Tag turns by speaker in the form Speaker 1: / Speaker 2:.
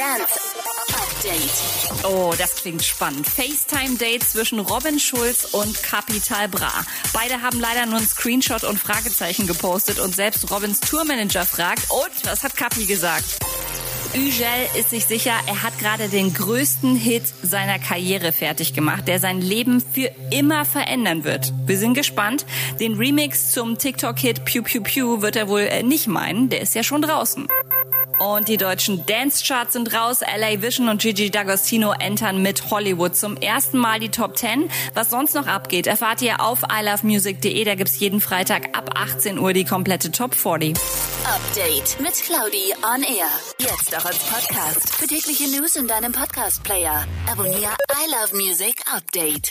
Speaker 1: Dance Update.
Speaker 2: Oh, das klingt spannend. FaceTime-Date zwischen Robin Schulz und Capital Bra. Beide haben leider nur einen Screenshot und Fragezeichen gepostet und selbst Robins Tourmanager fragt, und was hat Capi gesagt? Ügel ist sich sicher, er hat gerade den größten Hit seiner Karriere fertig gemacht, der sein Leben für immer verändern wird. Wir sind gespannt. Den Remix zum TikTok-Hit Pew Pew Pew wird er wohl äh, nicht meinen, der ist ja schon draußen. Und die deutschen Dance-Charts sind raus. LA Vision und Gigi D'Agostino entern mit Hollywood zum ersten Mal die Top 10. Was sonst noch abgeht, erfahrt ihr auf ilovemusic.de. Da gibt's jeden Freitag ab 18 Uhr die komplette Top 40.
Speaker 1: Update mit Claudi on Air. Jetzt auch als Podcast. Für tägliche News in deinem Podcast-Player. Abonniere I Love Music Update.